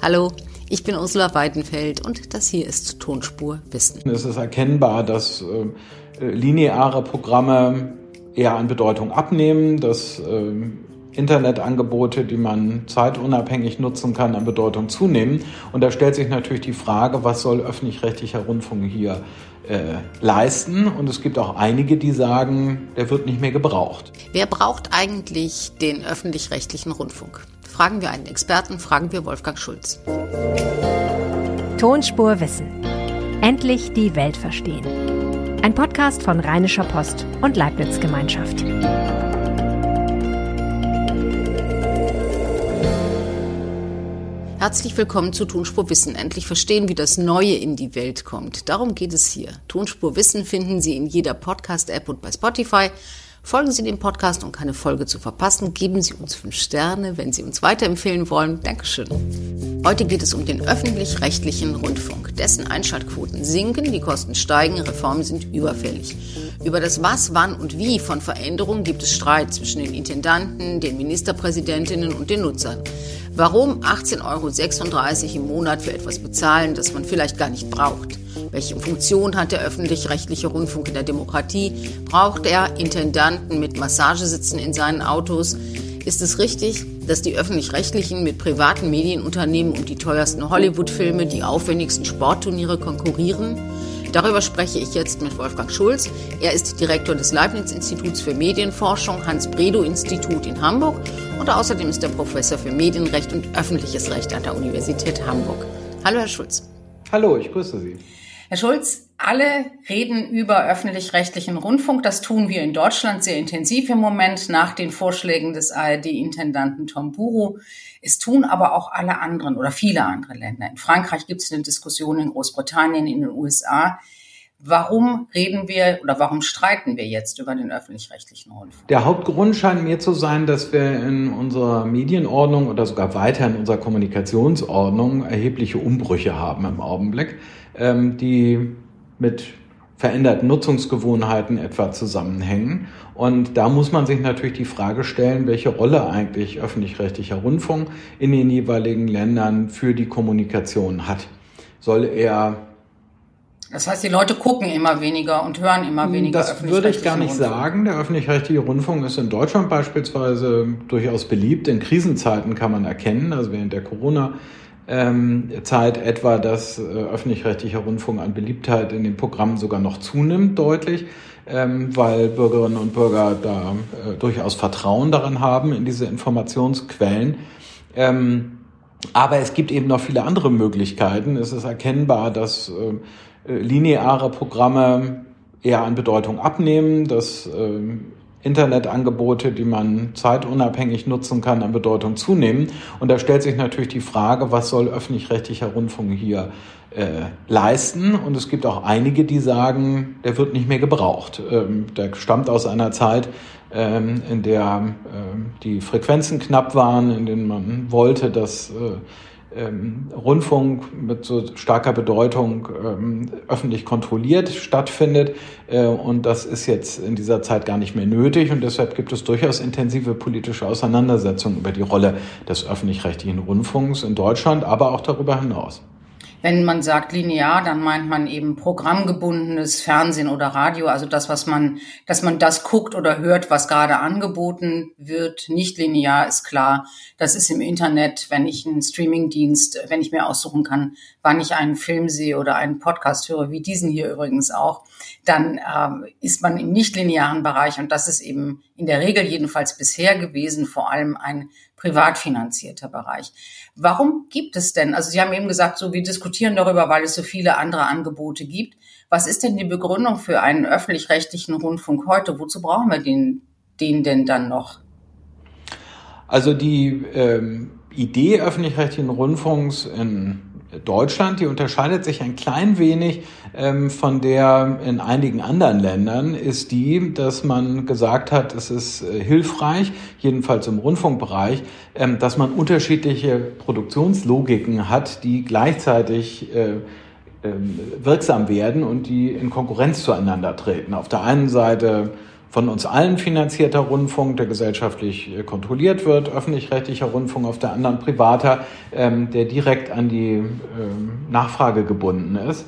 Hallo, ich bin Ursula Weidenfeld und das hier ist Tonspur Wissen. Es ist erkennbar, dass äh, lineare Programme eher an Bedeutung abnehmen, dass äh, Internetangebote, die man zeitunabhängig nutzen kann, an Bedeutung zunehmen. Und da stellt sich natürlich die Frage, was soll öffentlich-rechtlicher Rundfunk hier äh, leisten? Und es gibt auch einige, die sagen, der wird nicht mehr gebraucht. Wer braucht eigentlich den öffentlich-rechtlichen Rundfunk? Fragen wir einen Experten, fragen wir Wolfgang Schulz. Tonspur Wissen. Endlich die Welt verstehen. Ein Podcast von Rheinischer Post und Leibniz Gemeinschaft. Herzlich willkommen zu Tonspur Wissen. Endlich verstehen, wie das Neue in die Welt kommt. Darum geht es hier. Tonspur Wissen finden Sie in jeder Podcast-App und bei Spotify. Folgen Sie dem Podcast, um keine Folge zu verpassen. Geben Sie uns fünf Sterne, wenn Sie uns weiterempfehlen wollen. Dankeschön. Heute geht es um den öffentlich-rechtlichen Rundfunk. Dessen Einschaltquoten sinken, die Kosten steigen, Reformen sind überfällig. Über das Was, Wann und Wie von Veränderungen gibt es Streit zwischen den Intendanten, den Ministerpräsidentinnen und den Nutzern. Warum 18,36 Euro im Monat für etwas bezahlen, das man vielleicht gar nicht braucht? Welche Funktion hat der öffentlich-rechtliche Rundfunk in der Demokratie? Braucht er Intendanten mit Massagesitzen in seinen Autos? Ist es richtig, dass die öffentlich-rechtlichen mit privaten Medienunternehmen um die teuersten Hollywood-Filme, die aufwendigsten Sportturniere konkurrieren? Darüber spreche ich jetzt mit Wolfgang Schulz. Er ist Direktor des Leibniz-Instituts für Medienforschung, Hans-Bredow-Institut in Hamburg und außerdem ist er Professor für Medienrecht und öffentliches Recht an der Universität Hamburg. Hallo, Herr Schulz. Hallo, ich grüße Sie. Herr Schulz, alle reden über öffentlich-rechtlichen Rundfunk. Das tun wir in Deutschland sehr intensiv im Moment nach den Vorschlägen des ARD-Intendanten Tom Buru. Es tun aber auch alle anderen oder viele andere Länder. In Frankreich gibt es eine Diskussion, in Großbritannien, in den USA. Warum reden wir oder warum streiten wir jetzt über den öffentlich-rechtlichen Rundfunk? Der Hauptgrund scheint mir zu sein, dass wir in unserer Medienordnung oder sogar weiter in unserer Kommunikationsordnung erhebliche Umbrüche haben im Augenblick. Ähm, die mit veränderten Nutzungsgewohnheiten etwa zusammenhängen. Und da muss man sich natürlich die Frage stellen, welche Rolle eigentlich öffentlich-rechtlicher Rundfunk in den jeweiligen Ländern für die Kommunikation hat. Soll er das heißt, die Leute gucken immer weniger und hören immer weniger. Das würde ich gar nicht Rundfunk. sagen. Der öffentlich-rechtliche Rundfunk ist in Deutschland beispielsweise durchaus beliebt. In Krisenzeiten kann man erkennen, also während der Corona- ähm, Zeit etwa, dass äh, öffentlich-rechtlicher Rundfunk an Beliebtheit in den Programmen sogar noch zunimmt, deutlich, ähm, weil Bürgerinnen und Bürger da äh, durchaus Vertrauen daran haben in diese Informationsquellen. Ähm, aber es gibt eben noch viele andere Möglichkeiten. Es ist erkennbar, dass äh, lineare Programme eher an Bedeutung abnehmen, dass ähm, Internetangebote, die man zeitunabhängig nutzen kann, an Bedeutung zunehmen. Und da stellt sich natürlich die Frage, was soll öffentlich-rechtlicher Rundfunk hier äh, leisten? Und es gibt auch einige, die sagen, der wird nicht mehr gebraucht. Ähm, der stammt aus einer Zeit, ähm, in der äh, die Frequenzen knapp waren, in denen man wollte, dass äh, ähm, Rundfunk mit so starker Bedeutung ähm, öffentlich kontrolliert stattfindet. Äh, und das ist jetzt in dieser Zeit gar nicht mehr nötig. Und deshalb gibt es durchaus intensive politische Auseinandersetzungen über die Rolle des öffentlich-rechtlichen Rundfunks in Deutschland, aber auch darüber hinaus. Wenn man sagt linear, dann meint man eben programmgebundenes Fernsehen oder Radio, also das, was man, dass man das guckt oder hört, was gerade angeboten wird. Nicht linear ist klar. Das ist im Internet, wenn ich einen Streamingdienst, wenn ich mir aussuchen kann, wann ich einen Film sehe oder einen Podcast höre, wie diesen hier übrigens auch, dann äh, ist man im nichtlinearen Bereich und das ist eben in der Regel jedenfalls bisher gewesen, vor allem ein privat finanzierter Bereich. Warum gibt es denn, also Sie haben eben gesagt, so wir diskutieren darüber, weil es so viele andere Angebote gibt. Was ist denn die Begründung für einen öffentlich-rechtlichen Rundfunk heute? Wozu brauchen wir den, den denn dann noch? Also die ähm, Idee öffentlich-rechtlichen Rundfunks in Deutschland, die unterscheidet sich ein klein wenig ähm, von der in einigen anderen Ländern, ist die, dass man gesagt hat, es ist äh, hilfreich, jedenfalls im Rundfunkbereich, ähm, dass man unterschiedliche Produktionslogiken hat, die gleichzeitig äh, ähm, wirksam werden und die in Konkurrenz zueinander treten. Auf der einen Seite von uns allen finanzierter Rundfunk, der gesellschaftlich äh, kontrolliert wird, öffentlich-rechtlicher Rundfunk, auf der anderen privater, ähm, der direkt an die ähm, Nachfrage gebunden ist.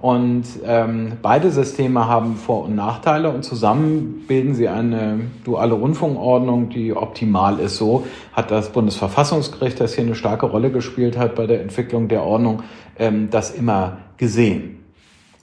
Und ähm, beide Systeme haben Vor- und Nachteile und zusammen bilden sie eine duale Rundfunkordnung, die optimal ist. So hat das Bundesverfassungsgericht, das hier eine starke Rolle gespielt hat bei der Entwicklung der Ordnung, ähm, das immer gesehen.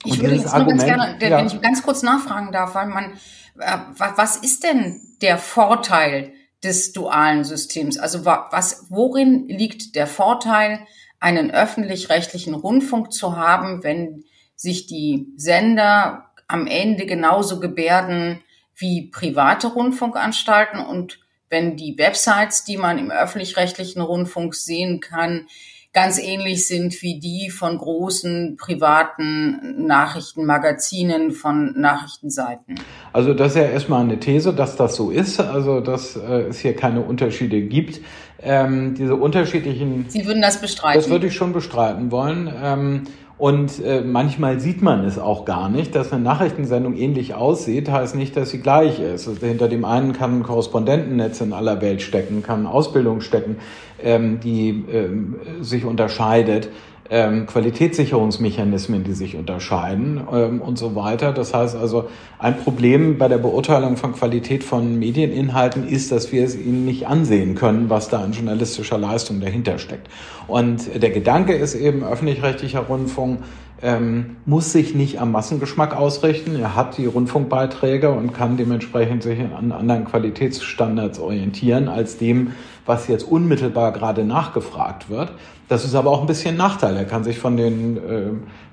Ich würde jetzt Argument, ganz gerne, ja. wenn ich ganz kurz nachfragen darf, weil man, was ist denn der Vorteil des dualen Systems? Also was, worin liegt der Vorteil, einen öffentlich-rechtlichen Rundfunk zu haben, wenn sich die Sender am Ende genauso gebärden wie private Rundfunkanstalten und wenn die Websites, die man im öffentlich-rechtlichen Rundfunk sehen kann, ganz ähnlich sind wie die von großen privaten Nachrichtenmagazinen, von Nachrichtenseiten. Also das ist ja erstmal eine These, dass das so ist, also dass äh, es hier keine Unterschiede gibt. Ähm, diese unterschiedlichen. Sie würden das bestreiten? Das würde ich schon bestreiten wollen. Ähm, und äh, manchmal sieht man es auch gar nicht, dass eine Nachrichtensendung ähnlich aussieht, heißt nicht, dass sie gleich ist. Also hinter dem einen kann ein Korrespondentennetz in aller Welt stecken, kann Ausbildung stecken, ähm, die ähm, sich unterscheidet ähm, Qualitätssicherungsmechanismen, die sich unterscheiden ähm, und so weiter. Das heißt also, ein Problem bei der Beurteilung von Qualität von Medieninhalten ist, dass wir es ihnen nicht ansehen können, was da an journalistischer Leistung dahinter steckt. Und der Gedanke ist eben, öffentlich-rechtlicher Rundfunk ähm, muss sich nicht am Massengeschmack ausrichten. Er hat die Rundfunkbeiträge und kann dementsprechend sich an anderen Qualitätsstandards orientieren als dem, was jetzt unmittelbar gerade nachgefragt wird. Das ist aber auch ein bisschen Nachteil. Er kann sich von den, äh,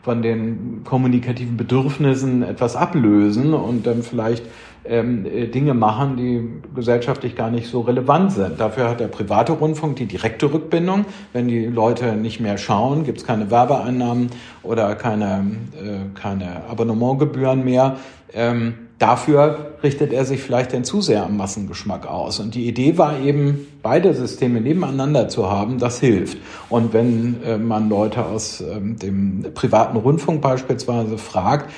von den kommunikativen Bedürfnissen etwas ablösen und dann vielleicht ähm, äh, Dinge machen, die gesellschaftlich gar nicht so relevant sind. Dafür hat der private Rundfunk die direkte Rückbindung. Wenn die Leute nicht mehr schauen, gibt es keine Werbeeinnahmen oder keine, äh, keine Abonnementgebühren mehr. Ähm, dafür richtet er sich vielleicht denn zu sehr am Massengeschmack aus. Und die Idee war eben, beide Systeme nebeneinander zu haben, das hilft. Und wenn äh, man Leute aus ähm, dem privaten Rundfunk beispielsweise fragt,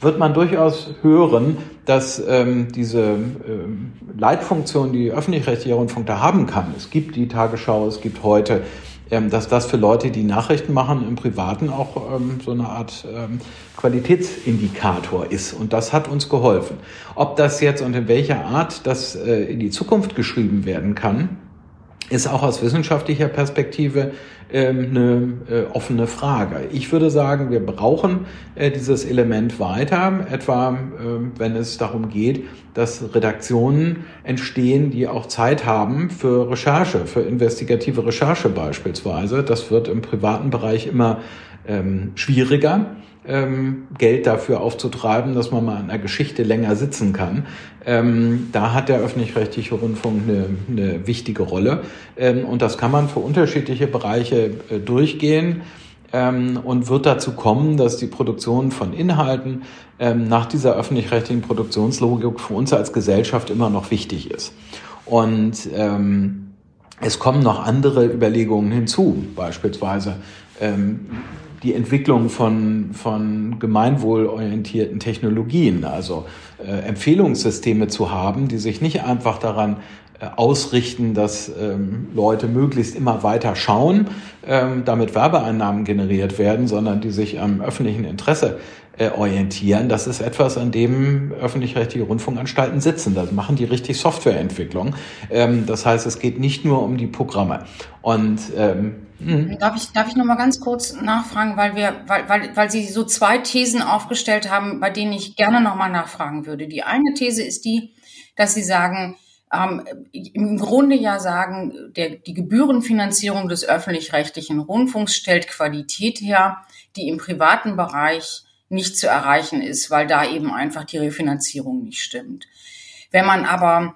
wird man durchaus hören, dass ähm, diese ähm, Leitfunktion, die öffentlich-rechtlicher Rundfunk da haben kann, es gibt die Tagesschau, es gibt heute dass das für Leute, die Nachrichten machen im Privaten, auch ähm, so eine Art ähm, Qualitätsindikator ist. Und das hat uns geholfen. Ob das jetzt und in welcher Art das äh, in die Zukunft geschrieben werden kann, ist auch aus wissenschaftlicher Perspektive ähm, eine äh, offene Frage. Ich würde sagen, wir brauchen äh, dieses Element weiter, etwa äh, wenn es darum geht, dass Redaktionen entstehen, die auch Zeit haben für Recherche, für investigative Recherche beispielsweise. Das wird im privaten Bereich immer ähm, schwieriger ähm, Geld dafür aufzutreiben, dass man mal an einer Geschichte länger sitzen kann. Ähm, da hat der öffentlich-rechtliche Rundfunk eine, eine wichtige Rolle. Ähm, und das kann man für unterschiedliche Bereiche äh, durchgehen ähm, und wird dazu kommen, dass die Produktion von Inhalten ähm, nach dieser öffentlich-rechtlichen Produktionslogik für uns als Gesellschaft immer noch wichtig ist. Und ähm, es kommen noch andere Überlegungen hinzu, beispielsweise die Entwicklung von, von gemeinwohlorientierten Technologien, also äh, Empfehlungssysteme zu haben, die sich nicht einfach daran ausrichten, dass ähm, Leute möglichst immer weiter schauen, ähm, damit Werbeeinnahmen generiert werden, sondern die sich am öffentlichen Interesse äh, orientieren. Das ist etwas, an dem öffentlich-rechtliche Rundfunkanstalten sitzen. Das machen die richtig Softwareentwicklung. Ähm, das heißt, es geht nicht nur um die Programme. Und ähm, hm. Darf ich, darf ich noch mal ganz kurz nachfragen, weil wir, weil, weil, weil Sie so zwei Thesen aufgestellt haben, bei denen ich gerne noch mal nachfragen würde. Die eine These ist die, dass Sie sagen, ähm, im Grunde ja sagen, der, die Gebührenfinanzierung des öffentlich-rechtlichen Rundfunks stellt Qualität her, die im privaten Bereich nicht zu erreichen ist, weil da eben einfach die Refinanzierung nicht stimmt. Wenn man aber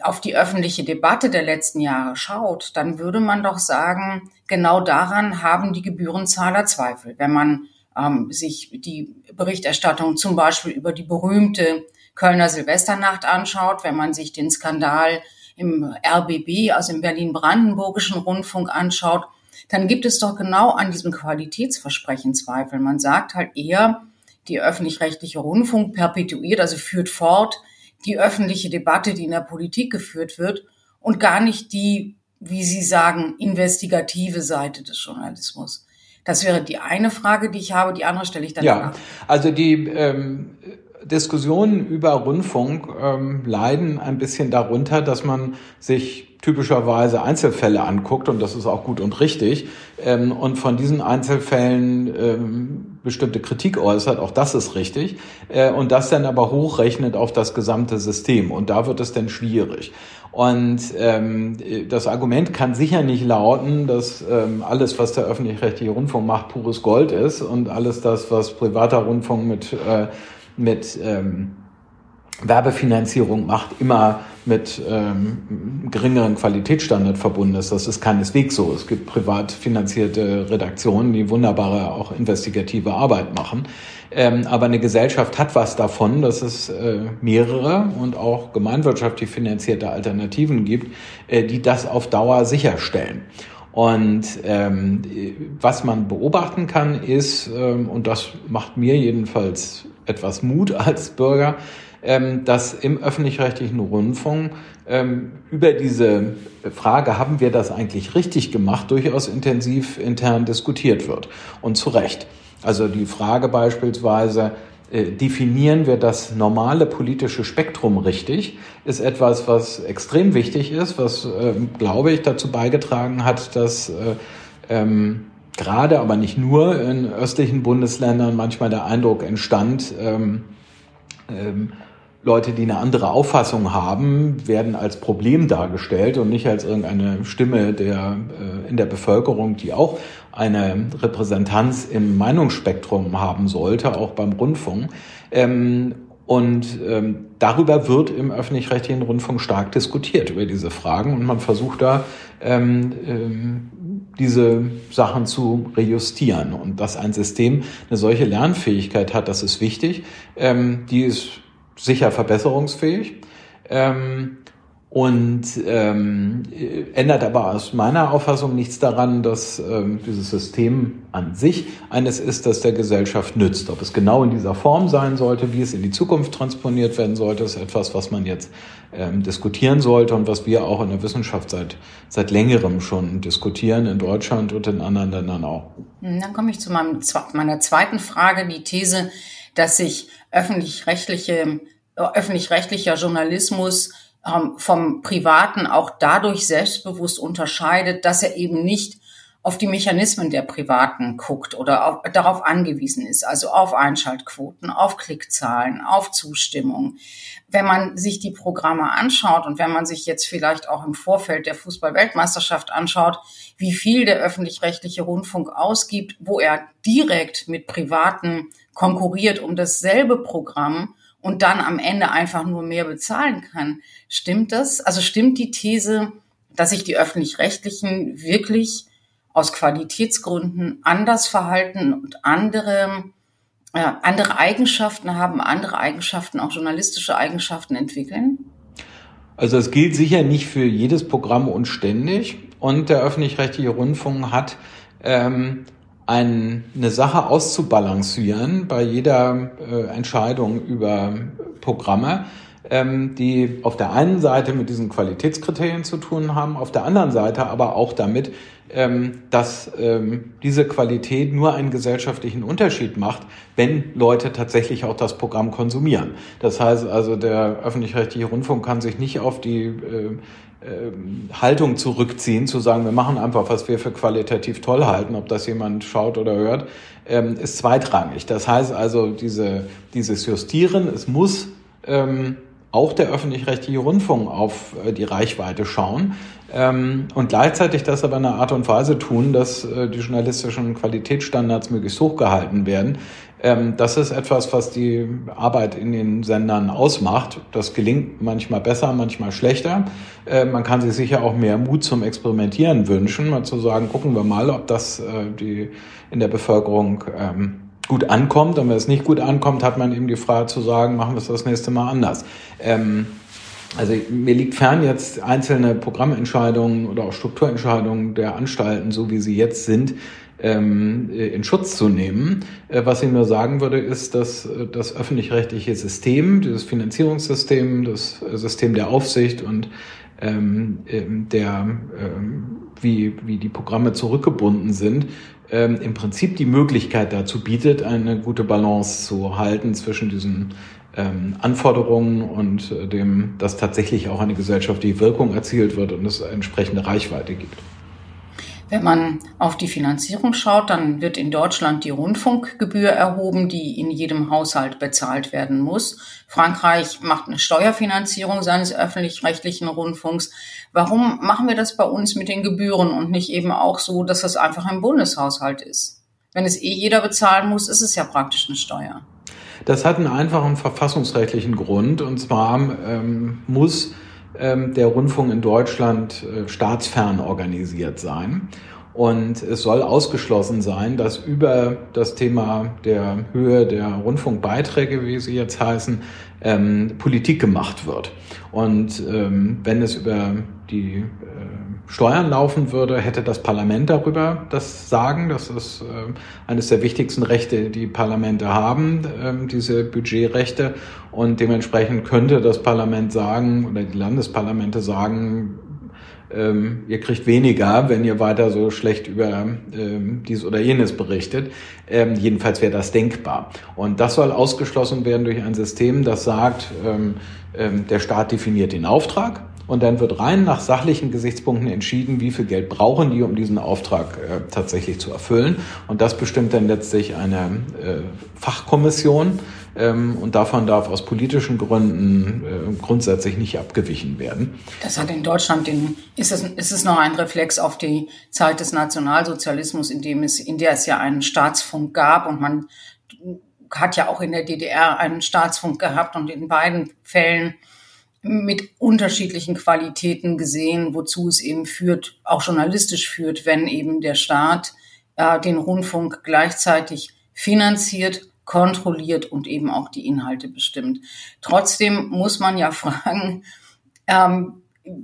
auf die öffentliche Debatte der letzten Jahre schaut, dann würde man doch sagen, genau daran haben die Gebührenzahler Zweifel. Wenn man ähm, sich die Berichterstattung zum Beispiel über die berühmte Kölner Silvesternacht anschaut, wenn man sich den Skandal im RBB, also im Berlin-Brandenburgischen Rundfunk anschaut, dann gibt es doch genau an diesem Qualitätsversprechen Zweifel. Man sagt halt eher, die öffentlich-rechtliche Rundfunk perpetuiert, also führt fort die öffentliche Debatte, die in der Politik geführt wird und gar nicht die, wie Sie sagen, investigative Seite des Journalismus. Das wäre die eine Frage, die ich habe. Die andere stelle ich dann Ja, nach. also die ähm, Diskussionen über Rundfunk ähm, leiden ein bisschen darunter, dass man sich typischerweise Einzelfälle anguckt und das ist auch gut und richtig ähm, und von diesen Einzelfällen ähm, bestimmte Kritik äußert, auch das ist richtig. Äh, und das dann aber hochrechnet auf das gesamte System. Und da wird es dann schwierig. Und ähm, das Argument kann sicher nicht lauten, dass ähm, alles, was der öffentlich-rechtliche Rundfunk macht, pures Gold ist und alles das, was privater Rundfunk mit, äh, mit ähm, Werbefinanzierung macht, immer mit ähm, geringeren Qualitätsstandard verbunden ist. Das ist keineswegs so. Es gibt privat finanzierte Redaktionen, die wunderbare, auch investigative Arbeit machen. Ähm, aber eine Gesellschaft hat was davon, dass es äh, mehrere und auch gemeinwirtschaftlich finanzierte Alternativen gibt, äh, die das auf Dauer sicherstellen. Und ähm, was man beobachten kann, ist, ähm, und das macht mir jedenfalls etwas Mut als Bürger, ähm, dass im öffentlich-rechtlichen Rundfunk ähm, über diese Frage, haben wir das eigentlich richtig gemacht, durchaus intensiv intern diskutiert wird. Und zu Recht. Also die Frage beispielsweise, definieren wir das normale politische Spektrum richtig, ist etwas, was extrem wichtig ist, was, äh, glaube ich, dazu beigetragen hat, dass äh, ähm, gerade, aber nicht nur in östlichen Bundesländern manchmal der Eindruck entstand, ähm, ähm, Leute, die eine andere Auffassung haben, werden als Problem dargestellt und nicht als irgendeine Stimme der, äh, in der Bevölkerung, die auch eine Repräsentanz im Meinungsspektrum haben sollte, auch beim Rundfunk. Ähm, und ähm, darüber wird im öffentlich-rechtlichen Rundfunk stark diskutiert, über diese Fragen. Und man versucht da, ähm, ähm, diese Sachen zu rejustieren. Und dass ein System eine solche Lernfähigkeit hat, das ist wichtig. Ähm, die ist sicher verbesserungsfähig. Ähm, und ähm, ändert aber aus meiner Auffassung nichts daran, dass ähm, dieses System an sich eines ist, das der Gesellschaft nützt. Ob es genau in dieser Form sein sollte, wie es in die Zukunft transponiert werden sollte, ist etwas, was man jetzt ähm, diskutieren sollte und was wir auch in der Wissenschaft seit, seit längerem schon diskutieren, in Deutschland und in anderen Ländern auch. Dann komme ich zu meinem, meiner zweiten Frage, die These, dass sich öffentlich-rechtliche, öffentlich-rechtlicher Journalismus ähm, vom Privaten auch dadurch selbstbewusst unterscheidet, dass er eben nicht auf die Mechanismen der Privaten guckt oder auf, darauf angewiesen ist, also auf Einschaltquoten, auf Klickzahlen, auf Zustimmung. Wenn man sich die Programme anschaut und wenn man sich jetzt vielleicht auch im Vorfeld der Fußball-Weltmeisterschaft anschaut, wie viel der öffentlich-rechtliche Rundfunk ausgibt, wo er direkt mit Privaten konkurriert um dasselbe Programm und dann am Ende einfach nur mehr bezahlen kann. Stimmt das? Also stimmt die These, dass sich die öffentlich-rechtlichen wirklich aus Qualitätsgründen anders verhalten und andere, äh, andere Eigenschaften haben, andere Eigenschaften, auch journalistische Eigenschaften entwickeln? Also es gilt sicher nicht für jedes Programm und ständig. Und der öffentlich-rechtliche Rundfunk hat ähm, eine Sache auszubalancieren bei jeder äh, Entscheidung über Programme, ähm, die auf der einen Seite mit diesen Qualitätskriterien zu tun haben, auf der anderen Seite aber auch damit, dass ähm, diese Qualität nur einen gesellschaftlichen Unterschied macht, wenn Leute tatsächlich auch das Programm konsumieren. Das heißt also, der öffentlich-rechtliche Rundfunk kann sich nicht auf die äh, ähm, Haltung zurückziehen, zu sagen, wir machen einfach, was wir für qualitativ toll halten, ob das jemand schaut oder hört, ähm, ist zweitrangig. Das heißt also, diese, dieses Justieren, es muss ähm, auch der öffentlich-rechtliche Rundfunk auf äh, die Reichweite schauen ähm, und gleichzeitig das aber in einer Art und Weise tun, dass äh, die journalistischen Qualitätsstandards möglichst hochgehalten werden, ähm, das ist etwas, was die Arbeit in den Sendern ausmacht. Das gelingt manchmal besser, manchmal schlechter. Äh, man kann sich sicher auch mehr Mut zum Experimentieren wünschen, mal zu sagen, gucken wir mal, ob das äh, die in der Bevölkerung ähm, gut ankommt. Und wenn es nicht gut ankommt, hat man eben die Frage zu sagen, machen wir es das nächste Mal anders. Ähm, also mir liegt fern, jetzt einzelne Programmentscheidungen oder auch Strukturentscheidungen der Anstalten, so wie sie jetzt sind, ähm, in Schutz zu nehmen. Äh, was ich nur sagen würde, ist, dass äh, das öffentlich-rechtliche System, dieses Finanzierungssystem, das System der Aufsicht und ähm, ähm, der, wie, wie die Programme zurückgebunden sind, im Prinzip die Möglichkeit dazu bietet, eine gute Balance zu halten zwischen diesen ähm, Anforderungen und äh, dem, dass tatsächlich auch eine gesellschaftliche Wirkung erzielt wird und es entsprechende Reichweite gibt. Wenn man auf die Finanzierung schaut, dann wird in Deutschland die Rundfunkgebühr erhoben, die in jedem Haushalt bezahlt werden muss. Frankreich macht eine Steuerfinanzierung seines öffentlich-rechtlichen Rundfunks. Warum machen wir das bei uns mit den Gebühren und nicht eben auch so, dass das einfach im Bundeshaushalt ist? Wenn es eh jeder bezahlen muss, ist es ja praktisch eine Steuer. Das hat einen einfachen verfassungsrechtlichen Grund. Und zwar ähm, muss der Rundfunk in Deutschland äh, staatsfern organisiert sein. Und es soll ausgeschlossen sein, dass über das Thema der Höhe der Rundfunkbeiträge, wie sie jetzt heißen, ähm, Politik gemacht wird. Und ähm, wenn es über die äh, Steuern laufen würde, hätte das Parlament darüber das Sagen. Das ist äh, eines der wichtigsten Rechte, die Parlamente haben, äh, diese Budgetrechte. Und dementsprechend könnte das Parlament sagen oder die Landesparlamente sagen, ähm, ihr kriegt weniger, wenn ihr weiter so schlecht über ähm, dies oder jenes berichtet. Ähm, jedenfalls wäre das denkbar. Und das soll ausgeschlossen werden durch ein System, das sagt, ähm, ähm, der Staat definiert den Auftrag und dann wird rein nach sachlichen Gesichtspunkten entschieden, wie viel Geld brauchen die, um diesen Auftrag äh, tatsächlich zu erfüllen. Und das bestimmt dann letztlich eine äh, Fachkommission. Ähm, und davon darf aus politischen Gründen äh, grundsätzlich nicht abgewichen werden. Das hat in Deutschland den, ist es, ist es noch ein Reflex auf die Zeit des Nationalsozialismus, in dem es, in der es ja einen Staatsfunk gab und man hat ja auch in der DDR einen Staatsfunk gehabt und in beiden Fällen mit unterschiedlichen Qualitäten gesehen, wozu es eben führt, auch journalistisch führt, wenn eben der Staat äh, den Rundfunk gleichzeitig finanziert, kontrolliert und eben auch die Inhalte bestimmt. Trotzdem muss man ja fragen ähm,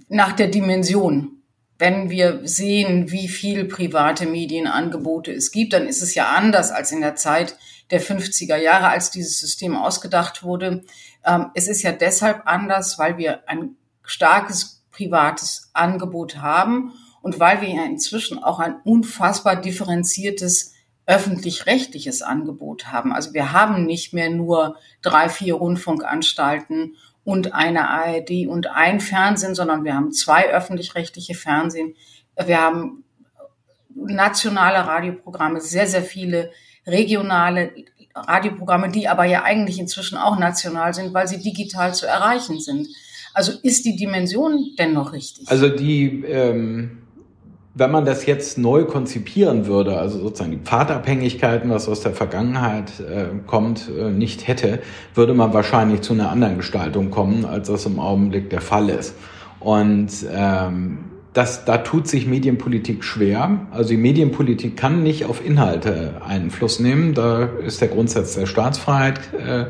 nach der Dimension. Wenn wir sehen, wie viel private Medienangebote es gibt, dann ist es ja anders als in der Zeit der 50er Jahre, als dieses System ausgedacht wurde. Ähm, es ist ja deshalb anders, weil wir ein starkes privates Angebot haben und weil wir ja inzwischen auch ein unfassbar differenziertes öffentlich-rechtliches Angebot haben. Also wir haben nicht mehr nur drei, vier Rundfunkanstalten und eine ARD und ein Fernsehen, sondern wir haben zwei öffentlich-rechtliche Fernsehen. Wir haben nationale Radioprogramme, sehr, sehr viele regionale Radioprogramme, die aber ja eigentlich inzwischen auch national sind, weil sie digital zu erreichen sind. Also ist die Dimension denn noch richtig? Also die, ähm, wenn man das jetzt neu konzipieren würde, also sozusagen die Pfadabhängigkeiten, was aus der Vergangenheit äh, kommt, äh, nicht hätte, würde man wahrscheinlich zu einer anderen Gestaltung kommen, als das im Augenblick der Fall ist. Und ähm, das, da tut sich Medienpolitik schwer. Also die Medienpolitik kann nicht auf Inhalte Einfluss nehmen. Da ist der Grundsatz der Staatsfreiheit äh,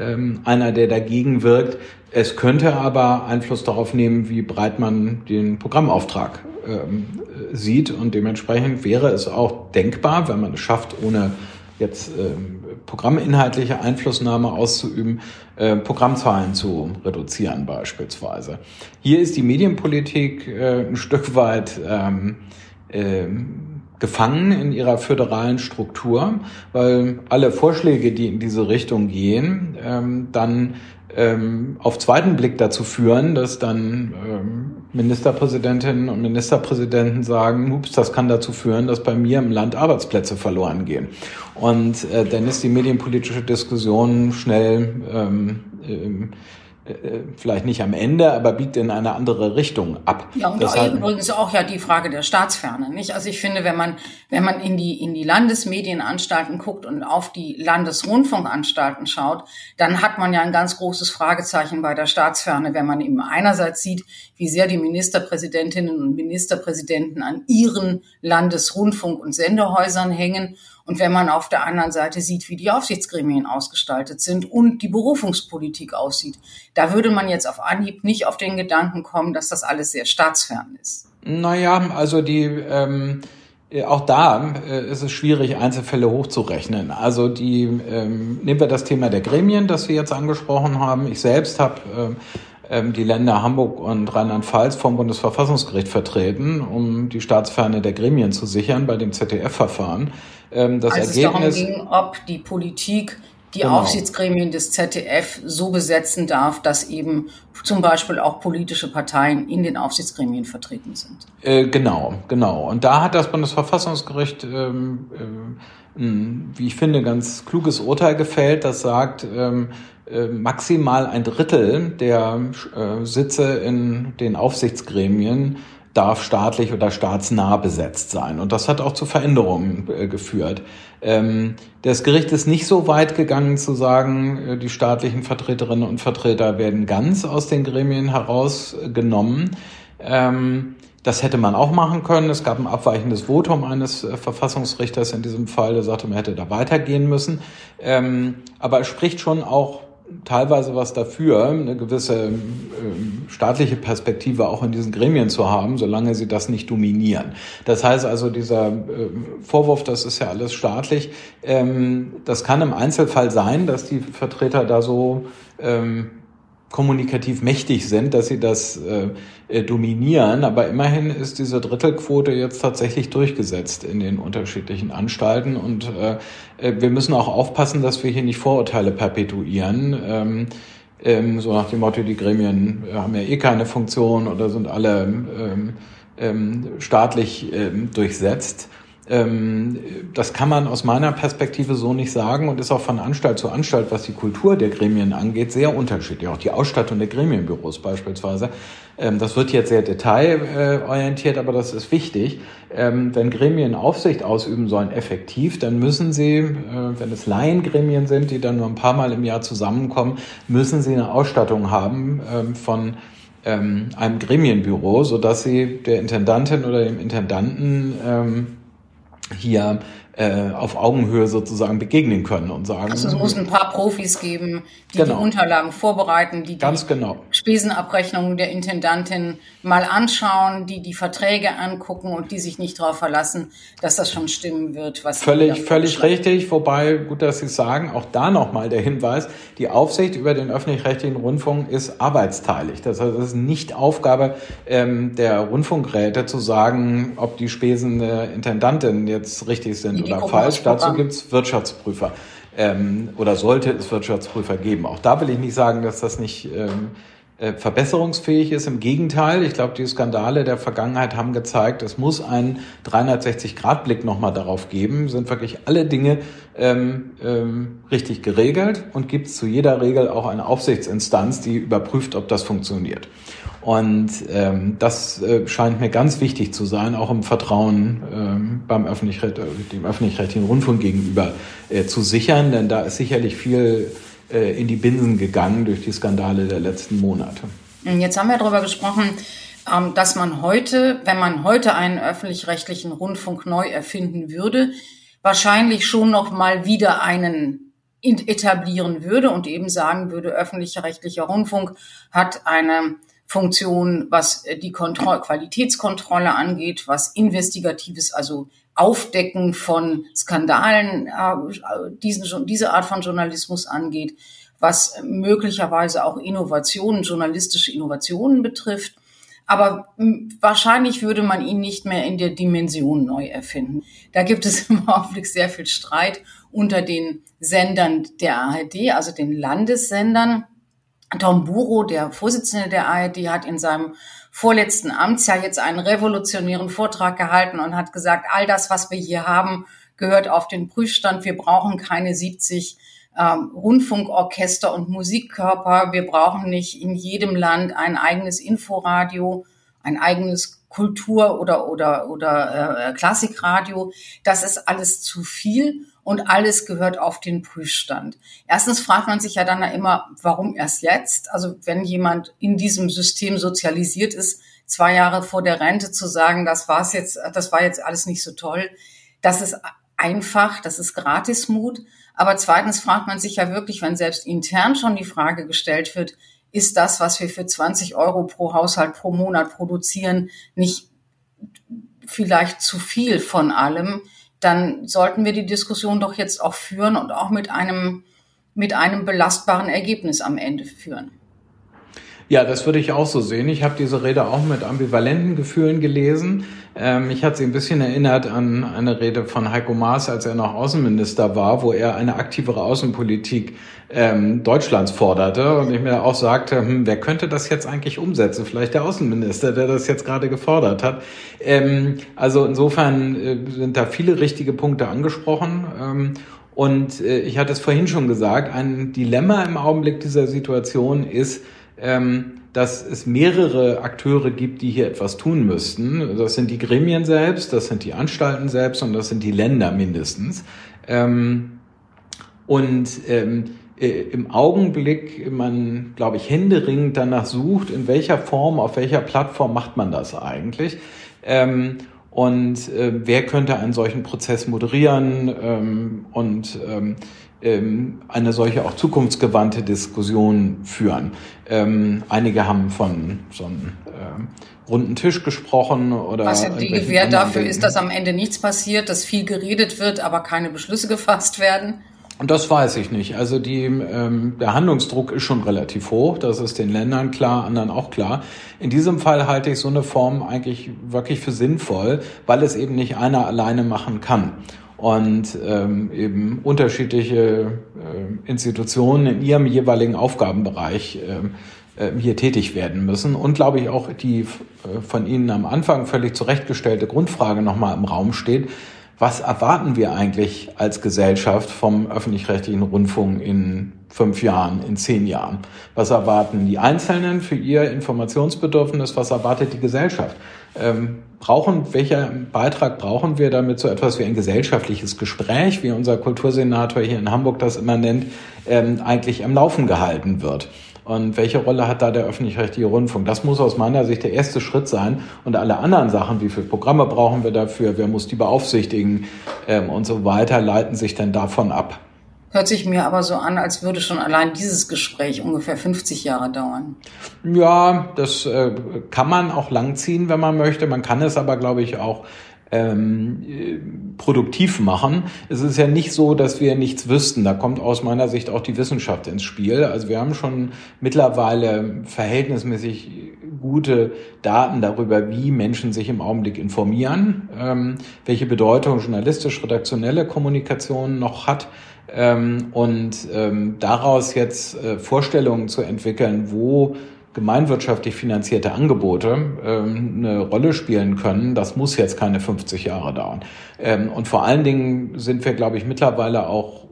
äh, einer, der dagegen wirkt. Es könnte aber Einfluss darauf nehmen, wie breit man den Programmauftrag äh, sieht. Und dementsprechend wäre es auch denkbar, wenn man es schafft, ohne jetzt äh, programminhaltliche Einflussnahme auszuüben, äh, Programmzahlen zu reduzieren beispielsweise. Hier ist die Medienpolitik äh, ein Stück weit ähm, äh, gefangen in ihrer föderalen Struktur, weil alle Vorschläge, die in diese Richtung gehen, ähm, dann ähm, auf zweiten Blick dazu führen, dass dann ähm, Ministerpräsidentinnen und Ministerpräsidenten sagen, ups, das kann dazu führen, dass bei mir im Land Arbeitsplätze verloren gehen. Und äh, dann ist die medienpolitische Diskussion schnell ähm, ähm, äh, vielleicht nicht am Ende, aber biegt in eine andere Richtung ab. Ja, und Deshalb, übrigens auch ja die Frage der Staatsferne, nicht? Also ich finde, wenn man, wenn man in die, in die Landesmedienanstalten guckt und auf die Landesrundfunkanstalten schaut, dann hat man ja ein ganz großes Fragezeichen bei der Staatsferne, wenn man eben einerseits sieht, wie sehr die Ministerpräsidentinnen und Ministerpräsidenten an ihren Landesrundfunk- und Sendehäusern hängen Und wenn man auf der anderen Seite sieht, wie die Aufsichtsgremien ausgestaltet sind und die Berufungspolitik aussieht, da würde man jetzt auf Anhieb nicht auf den Gedanken kommen, dass das alles sehr staatsfern ist. Naja, also die ähm, äh, auch da äh, ist es schwierig, Einzelfälle hochzurechnen. Also die ähm, nehmen wir das Thema der Gremien, das wir jetzt angesprochen haben. Ich selbst habe ähm, ähm, die Länder Hamburg und Rheinland-Pfalz vom Bundesverfassungsgericht vertreten, um die Staatsferne der Gremien zu sichern bei dem ZDF-Verfahren. Ähm, das Als Ergebnis, es darum ging, ob die Politik die genau. Aufsichtsgremien des ZDF so besetzen darf, dass eben zum Beispiel auch politische Parteien in den Aufsichtsgremien vertreten sind. Äh, genau, genau. Und da hat das Bundesverfassungsgericht, ähm, äh, wie ich finde, ganz kluges Urteil gefällt, das sagt, ähm, äh, maximal ein Drittel der äh, Sitze in den Aufsichtsgremien darf staatlich oder staatsnah besetzt sein. Und das hat auch zu Veränderungen äh, geführt. Ähm, das Gericht ist nicht so weit gegangen zu sagen, äh, die staatlichen Vertreterinnen und Vertreter werden ganz aus den Gremien herausgenommen. Ähm, das hätte man auch machen können. Es gab ein abweichendes Votum eines äh, Verfassungsrichters in diesem Fall, der sagte, man hätte da weitergehen müssen. Ähm, aber es spricht schon auch teilweise was dafür, eine gewisse äh, staatliche Perspektive auch in diesen Gremien zu haben, solange sie das nicht dominieren. Das heißt also, dieser äh, Vorwurf, das ist ja alles staatlich, ähm, das kann im Einzelfall sein, dass die Vertreter da so ähm, kommunikativ mächtig sind, dass sie das äh, dominieren. Aber immerhin ist diese Drittelquote jetzt tatsächlich durchgesetzt in den unterschiedlichen Anstalten. Und äh, äh, wir müssen auch aufpassen, dass wir hier nicht Vorurteile perpetuieren. Ähm, ähm, so nach dem Motto, die Gremien äh, haben ja eh keine Funktion oder sind alle ähm, ähm, staatlich ähm, durchsetzt. Ähm, das kann man aus meiner Perspektive so nicht sagen und ist auch von Anstalt zu Anstalt, was die Kultur der Gremien angeht, sehr unterschiedlich. Auch die Ausstattung der Gremienbüros beispielsweise. Ähm, das wird jetzt sehr detailorientiert, aber das ist wichtig. Ähm, wenn Gremien Aufsicht ausüben sollen effektiv, dann müssen sie, äh, wenn es Laiengremien sind, die dann nur ein paar Mal im Jahr zusammenkommen, müssen sie eine Ausstattung haben von einem Gremienbüro, sodass sie der Intendantin oder dem Intendanten hier äh, auf Augenhöhe sozusagen begegnen können und sagen. Also es muss ein paar Profis geben, die genau. die Unterlagen vorbereiten, die die genau. Spesenabrechnungen der Intendantin mal anschauen, die die Verträge angucken und die sich nicht darauf verlassen, dass das schon stimmen wird. Was völlig, völlig richtig. Wobei, gut, dass Sie sagen, auch da nochmal der Hinweis, die Aufsicht über den öffentlich-rechtlichen Rundfunk ist arbeitsteilig. Das heißt, es ist nicht Aufgabe ähm, der Rundfunkräte zu sagen, ob die Spesen der Intendantin jetzt richtig sind oder falsch. Dazu gibt es Wirtschaftsprüfer. Ähm, oder sollte es Wirtschaftsprüfer geben. Auch da will ich nicht sagen, dass das nicht ähm, äh, verbesserungsfähig ist. Im Gegenteil, ich glaube, die Skandale der Vergangenheit haben gezeigt, es muss einen 360-Grad-Blick nochmal darauf geben. Sind wirklich alle Dinge ähm, ähm, richtig geregelt und gibt es zu jeder Regel auch eine Aufsichtsinstanz, die überprüft, ob das funktioniert. Und ähm, das äh, scheint mir ganz wichtig zu sein, auch im Vertrauen ähm, beim Öffentlich äh, dem öffentlich-rechtlichen Rundfunk gegenüber äh, zu sichern, denn da ist sicherlich viel äh, in die Binsen gegangen durch die Skandale der letzten Monate. Jetzt haben wir darüber gesprochen, ähm, dass man heute, wenn man heute einen öffentlich-rechtlichen Rundfunk neu erfinden würde, wahrscheinlich schon noch mal wieder einen etablieren würde und eben sagen würde, öffentlich-rechtlicher Rundfunk hat eine Funktion, was äh, die Kontroll Qualitätskontrolle angeht, was investigatives, also Aufdecken von Skandalen, äh, diesen, diese Art von Journalismus angeht, was möglicherweise auch Innovationen, journalistische Innovationen betrifft. Aber wahrscheinlich würde man ihn nicht mehr in der Dimension neu erfinden. Da gibt es im Augenblick sehr viel Streit unter den Sendern der ARD, also den Landessendern Tom Buro, der Vorsitzende der ARD, hat in seinem vorletzten Amtsjahr jetzt einen revolutionären Vortrag gehalten und hat gesagt, all das, was wir hier haben, gehört auf den Prüfstand. Wir brauchen keine 70 ähm, Rundfunkorchester und Musikkörper. Wir brauchen nicht in jedem Land ein eigenes Inforadio, ein eigenes Kultur- oder, oder, oder äh, Klassikradio. Das ist alles zu viel und alles gehört auf den Prüfstand. Erstens fragt man sich ja dann immer, warum erst jetzt? Also wenn jemand in diesem System sozialisiert ist, zwei Jahre vor der Rente zu sagen, das war's jetzt, das war jetzt alles nicht so toll, das ist einfach, das ist Gratismut. Aber zweitens fragt man sich ja wirklich, wenn selbst intern schon die Frage gestellt wird, ist das, was wir für 20 Euro pro Haushalt pro Monat produzieren, nicht vielleicht zu viel von allem, dann sollten wir die Diskussion doch jetzt auch führen und auch mit einem, mit einem belastbaren Ergebnis am Ende führen. Ja, das würde ich auch so sehen. Ich habe diese Rede auch mit ambivalenten Gefühlen gelesen. Ähm, mich hat sie ein bisschen erinnert an eine Rede von Heiko Maas, als er noch Außenminister war, wo er eine aktivere Außenpolitik ähm, Deutschlands forderte. Und ich mir auch sagte, hm, wer könnte das jetzt eigentlich umsetzen? Vielleicht der Außenminister, der das jetzt gerade gefordert hat. Ähm, also insofern äh, sind da viele richtige Punkte angesprochen. Ähm, und äh, ich hatte es vorhin schon gesagt, ein Dilemma im Augenblick dieser Situation ist, ähm, dass es mehrere Akteure gibt, die hier etwas tun müssten. Das sind die Gremien selbst, das sind die Anstalten selbst und das sind die Länder mindestens. Ähm, und ähm, äh, im Augenblick man, glaube ich, händeringend danach sucht, in welcher Form, auf welcher Plattform macht man das eigentlich. Ähm, und äh, wer könnte einen solchen Prozess moderieren ähm, und ähm, eine solche auch zukunftsgewandte Diskussion führen. Ähm, einige haben von so einem ähm, runden Tisch gesprochen oder. Was ja die Gewähr dafür ist, dass am Ende nichts passiert, dass viel geredet wird, aber keine Beschlüsse gefasst werden. Und das weiß ich nicht. Also die, ähm, der Handlungsdruck ist schon relativ hoch. Das ist den Ländern klar, anderen auch klar. In diesem Fall halte ich so eine Form eigentlich wirklich für sinnvoll, weil es eben nicht einer alleine machen kann und ähm, eben unterschiedliche äh, Institutionen in ihrem jeweiligen Aufgabenbereich äh, äh, hier tätig werden müssen. Und glaube ich auch die äh, von Ihnen am Anfang völlig zurechtgestellte Grundfrage nochmal im Raum steht. Was erwarten wir eigentlich als Gesellschaft vom öffentlich-rechtlichen Rundfunk in fünf Jahren, in zehn Jahren? Was erwarten die Einzelnen für ihr Informationsbedürfnis? Was erwartet die Gesellschaft? Ähm, brauchen, welcher Beitrag brauchen wir, damit so etwas wie ein gesellschaftliches Gespräch, wie unser Kultursenator hier in Hamburg das immer nennt, ähm, eigentlich am Laufen gehalten wird? Und welche Rolle hat da der öffentlich-rechtliche Rundfunk? Das muss aus meiner Sicht der erste Schritt sein. Und alle anderen Sachen, wie viele Programme brauchen wir dafür, wer muss die beaufsichtigen ähm, und so weiter, leiten sich dann davon ab. Hört sich mir aber so an, als würde schon allein dieses Gespräch ungefähr 50 Jahre dauern. Ja, das äh, kann man auch langziehen, wenn man möchte. Man kann es aber, glaube ich, auch ähm, äh, produktiv machen. Es ist ja nicht so, dass wir nichts wüssten. Da kommt aus meiner Sicht auch die Wissenschaft ins Spiel. Also wir haben schon mittlerweile verhältnismäßig gute Daten darüber, wie Menschen sich im Augenblick informieren, ähm, welche Bedeutung journalistisch-redaktionelle Kommunikation noch hat. Ähm, und ähm, daraus jetzt äh, Vorstellungen zu entwickeln, wo gemeinwirtschaftlich finanzierte Angebote ähm, eine Rolle spielen können, das muss jetzt keine 50 Jahre dauern. Ähm, und vor allen Dingen sind wir, glaube ich, mittlerweile auch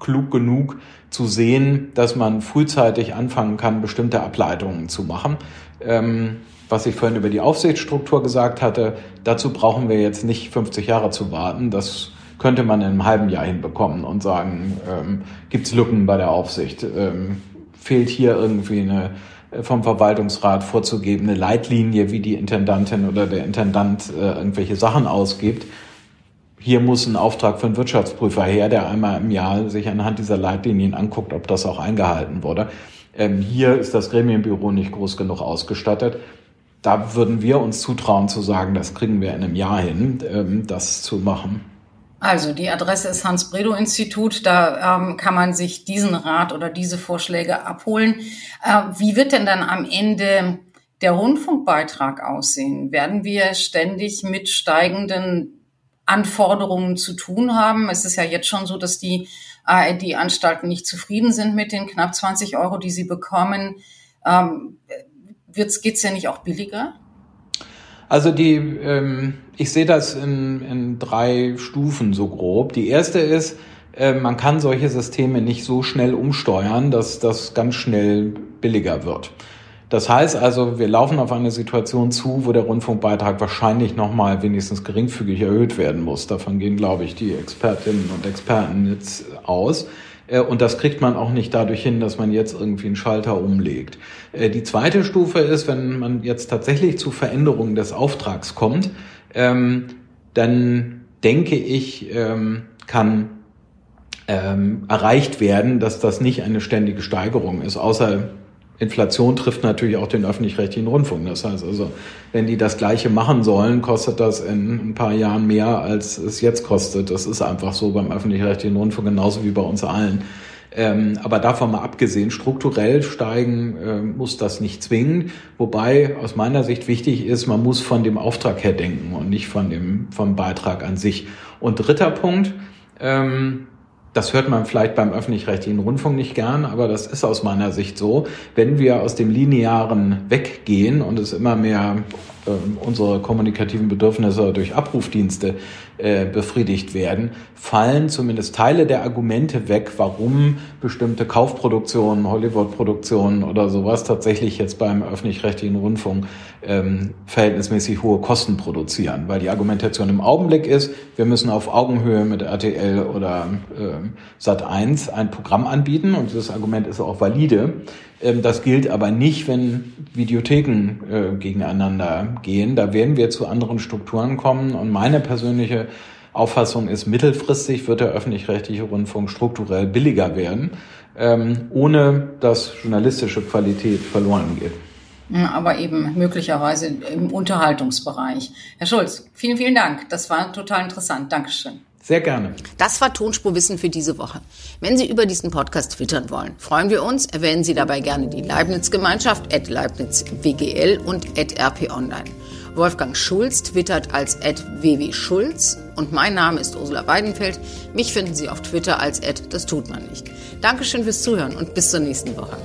klug genug zu sehen, dass man frühzeitig anfangen kann, bestimmte Ableitungen zu machen. Ähm, was ich vorhin über die Aufsichtsstruktur gesagt hatte, dazu brauchen wir jetzt nicht 50 Jahre zu warten. Das könnte man in einem halben Jahr hinbekommen und sagen, ähm, gibt es Lücken bei der Aufsicht? Fehlt hier irgendwie eine vom Verwaltungsrat vorzugebende Leitlinie, wie die Intendantin oder der Intendant äh, irgendwelche Sachen ausgibt. Hier muss ein Auftrag für einen Wirtschaftsprüfer her, der einmal im Jahr sich anhand dieser Leitlinien anguckt, ob das auch eingehalten wurde. Ähm, hier ist das Gremienbüro nicht groß genug ausgestattet. Da würden wir uns zutrauen zu sagen, das kriegen wir in einem Jahr hin, ähm, das zu machen. Also die Adresse ist Hans-Bredow-Institut. Da ähm, kann man sich diesen Rat oder diese Vorschläge abholen. Äh, wie wird denn dann am Ende der Rundfunkbeitrag aussehen? Werden wir ständig mit steigenden Anforderungen zu tun haben? Es ist ja jetzt schon so, dass die ARD-Anstalten nicht zufrieden sind mit den knapp 20 Euro, die sie bekommen. Ähm, Geht es ja nicht auch billiger? Also die, ähm, ich sehe das in, in drei Stufen so grob. Die erste ist, äh, man kann solche Systeme nicht so schnell umsteuern, dass das ganz schnell billiger wird. Das heißt also, wir laufen auf eine Situation zu, wo der Rundfunkbeitrag wahrscheinlich nochmal wenigstens geringfügig erhöht werden muss. Davon gehen, glaube ich, die Expertinnen und Experten jetzt aus. Äh, und das kriegt man auch nicht dadurch hin, dass man jetzt irgendwie einen Schalter umlegt. Äh, die zweite Stufe ist, wenn man jetzt tatsächlich zu Veränderungen des Auftrags kommt, ähm, dann denke ich, ähm, kann ähm, erreicht werden, dass das nicht eine ständige Steigerung ist, außer Inflation trifft natürlich auch den öffentlich-rechtlichen Rundfunk. Das heißt also, wenn die das Gleiche machen sollen, kostet das in ein paar Jahren mehr, als es jetzt kostet. Das ist einfach so beim öffentlich-rechtlichen Rundfunk genauso wie bei uns allen. Ähm, aber davon mal abgesehen, strukturell steigen äh, muss das nicht zwingen. Wobei aus meiner Sicht wichtig ist, man muss von dem Auftrag her denken und nicht von dem, vom Beitrag an sich. Und dritter Punkt, ähm, das hört man vielleicht beim öffentlich-rechtlichen Rundfunk nicht gern, aber das ist aus meiner Sicht so. Wenn wir aus dem Linearen weggehen und es immer mehr äh, unsere kommunikativen Bedürfnisse durch Abrufdienste äh, befriedigt werden, fallen zumindest Teile der Argumente weg, warum bestimmte Kaufproduktionen, Hollywood-Produktionen oder sowas tatsächlich jetzt beim öffentlich-rechtlichen Rundfunk ähm, verhältnismäßig hohe Kosten produzieren. Weil die Argumentation im Augenblick ist, wir müssen auf Augenhöhe mit RTL oder äh, Sat1 ein Programm anbieten und dieses Argument ist auch valide. Ähm, das gilt aber nicht, wenn Videotheken äh, gegeneinander gehen. Da werden wir zu anderen Strukturen kommen und meine persönliche Auffassung ist, mittelfristig wird der öffentlich-rechtliche Rundfunk strukturell billiger werden, ähm, ohne dass journalistische Qualität verloren geht. Aber eben möglicherweise im Unterhaltungsbereich. Herr Schulz, vielen, vielen Dank. Das war total interessant. Dankeschön. Sehr gerne. Das war Tonspurwissen für diese Woche. Wenn Sie über diesen Podcast twittern wollen, freuen wir uns. Erwähnen Sie dabei gerne die Leibniz-Gemeinschaft, at LeibnizWGL und at rponline. Wolfgang Schulz twittert als @wwschulz und mein Name ist Ursula Weidenfeld. Mich finden Sie auf Twitter als das tut man nicht. Dankeschön fürs Zuhören und bis zur nächsten Woche.